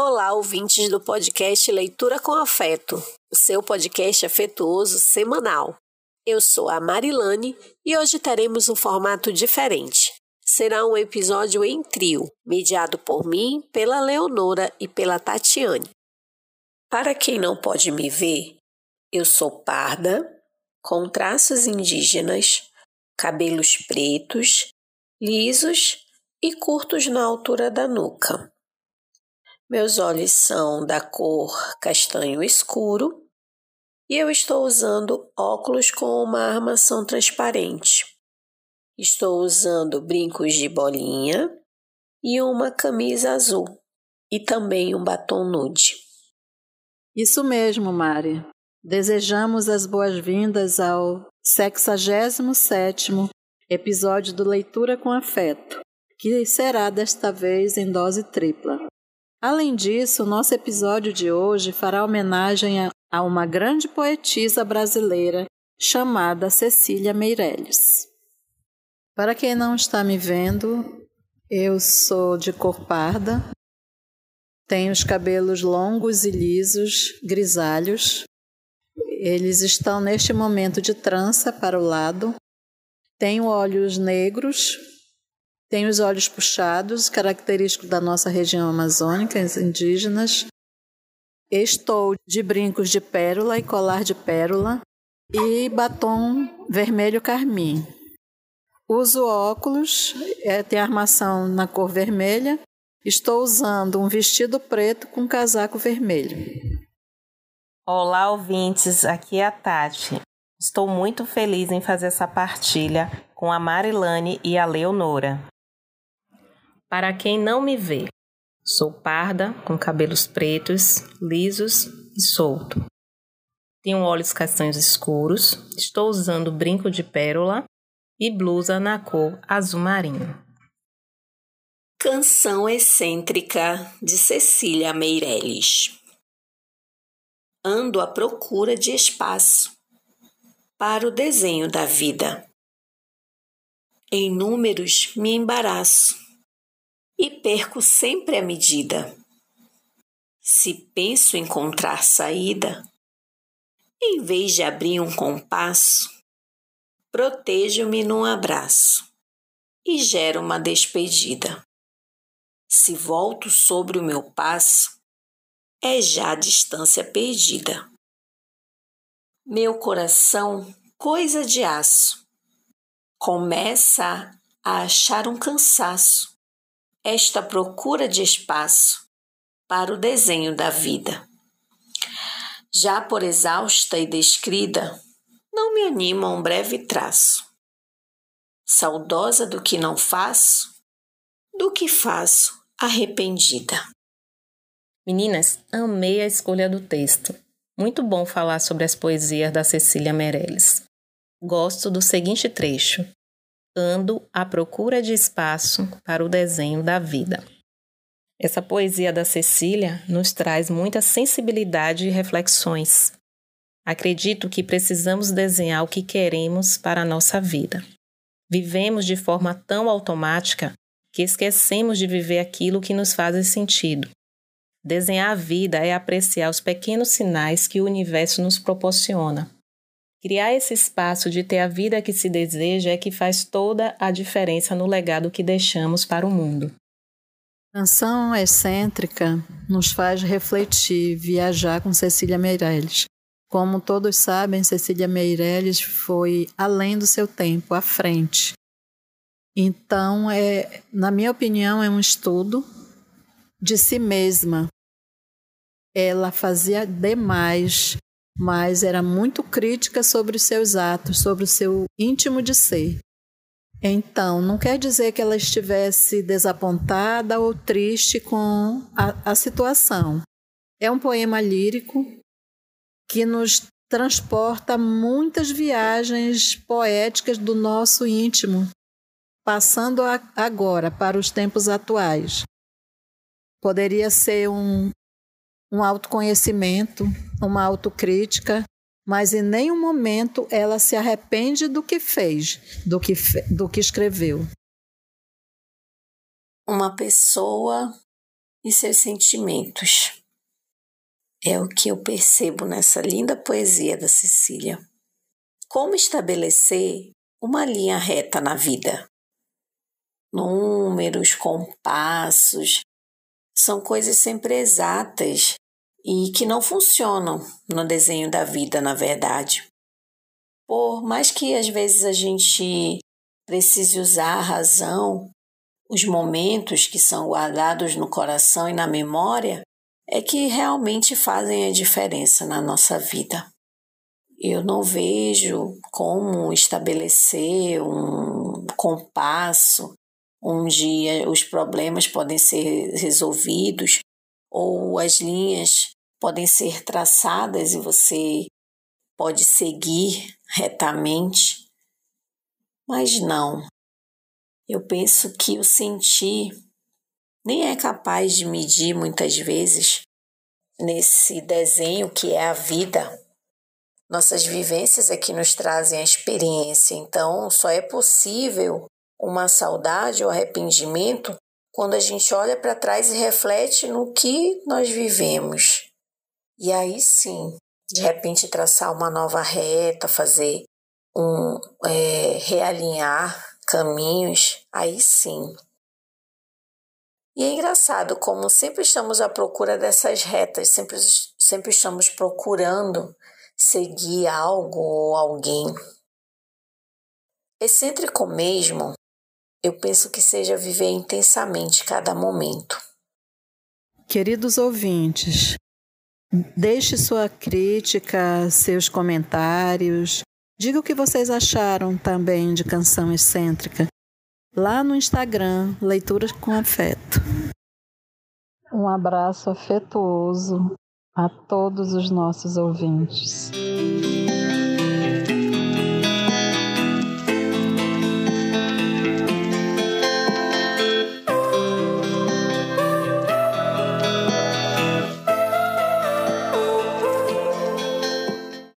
Olá, ouvintes do podcast Leitura com Afeto, o seu podcast afetuoso semanal. Eu sou a Marilane e hoje teremos um formato diferente. Será um episódio em trio, mediado por mim, pela Leonora e pela Tatiane. Para quem não pode me ver, eu sou parda, com traços indígenas, cabelos pretos, lisos e curtos na altura da nuca. Meus olhos são da cor castanho escuro e eu estou usando óculos com uma armação transparente. Estou usando brincos de bolinha e uma camisa azul e também um batom nude. Isso mesmo, Mari. Desejamos as boas-vindas ao 67º episódio do Leitura com Afeto, que será desta vez em dose tripla. Além disso, nosso episódio de hoje fará homenagem a, a uma grande poetisa brasileira chamada Cecília Meirelles. Para quem não está me vendo, eu sou de cor parda, tenho os cabelos longos e lisos, grisalhos. Eles estão neste momento de trança para o lado. Tenho olhos negros, tem os olhos puxados, característico da nossa região amazônica, indígenas. Estou de brincos de pérola e colar de pérola e batom vermelho carmim. Uso óculos, é, tem armação na cor vermelha. Estou usando um vestido preto com casaco vermelho. Olá, ouvintes. Aqui é a Tati. Estou muito feliz em fazer essa partilha com a Marilane e a Leonora. Para quem não me vê, sou parda, com cabelos pretos, lisos e solto. Tenho olhos castanhos escuros, estou usando brinco de pérola e blusa na cor azul marinho. Canção excêntrica de Cecília Meirelles. Ando à procura de espaço para o desenho da vida. Em números me embaraço e perco sempre a medida. Se penso encontrar saída, em vez de abrir um compasso, protejo-me num abraço e gero uma despedida. Se volto sobre o meu passo, é já distância perdida. Meu coração, coisa de aço, começa a achar um cansaço esta procura de espaço para o desenho da vida. Já por exausta e descrida, não me anima um breve traço. Saudosa do que não faço, do que faço arrependida. Meninas, amei a escolha do texto. Muito bom falar sobre as poesias da Cecília Meirelles. Gosto do seguinte trecho: ando à procura de espaço para o desenho da vida. Essa poesia da Cecília nos traz muita sensibilidade e reflexões. Acredito que precisamos desenhar o que queremos para a nossa vida. Vivemos de forma tão automática que esquecemos de viver aquilo que nos faz sentido. Desenhar a vida é apreciar os pequenos sinais que o universo nos proporciona. Criar esse espaço de ter a vida que se deseja é que faz toda a diferença no legado que deixamos para o mundo. Canção excêntrica nos faz refletir, viajar com Cecília Meirelles. Como todos sabem, Cecília Meirelles foi além do seu tempo, à frente. Então, é, na minha opinião, é um estudo de si mesma. Ela fazia demais mas era muito crítica sobre os seus atos, sobre o seu íntimo de ser. Então, não quer dizer que ela estivesse desapontada ou triste com a, a situação. É um poema lírico que nos transporta muitas viagens poéticas do nosso íntimo, passando a, agora para os tempos atuais. Poderia ser um, um autoconhecimento, uma autocrítica, mas em nenhum momento ela se arrepende do que fez, do que, do que escreveu. Uma pessoa e seus sentimentos. É o que eu percebo nessa linda poesia da Cecília. Como estabelecer uma linha reta na vida? Números, compassos, são coisas sempre exatas e que não funcionam no desenho da vida, na verdade. Por mais que às vezes a gente precise usar a razão, os momentos que são guardados no coração e na memória é que realmente fazem a diferença na nossa vida. Eu não vejo como estabelecer um compasso onde os problemas podem ser resolvidos ou as linhas podem ser traçadas e você pode seguir retamente. Mas não. Eu penso que o sentir nem é capaz de medir muitas vezes nesse desenho que é a vida. Nossas vivências é que nos trazem a experiência, então só é possível uma saudade ou arrependimento quando a gente olha para trás e reflete no que nós vivemos. E aí sim, de repente traçar uma nova reta, fazer um é, realinhar caminhos, aí sim. E é engraçado como sempre estamos à procura dessas retas, sempre, sempre estamos procurando seguir algo ou alguém. Excêntrico mesmo, eu penso que seja viver intensamente cada momento. Queridos ouvintes, deixe sua crítica, seus comentários, diga o que vocês acharam também de Canção Excêntrica lá no Instagram, Leituras com Afeto. Um abraço afetuoso a todos os nossos ouvintes.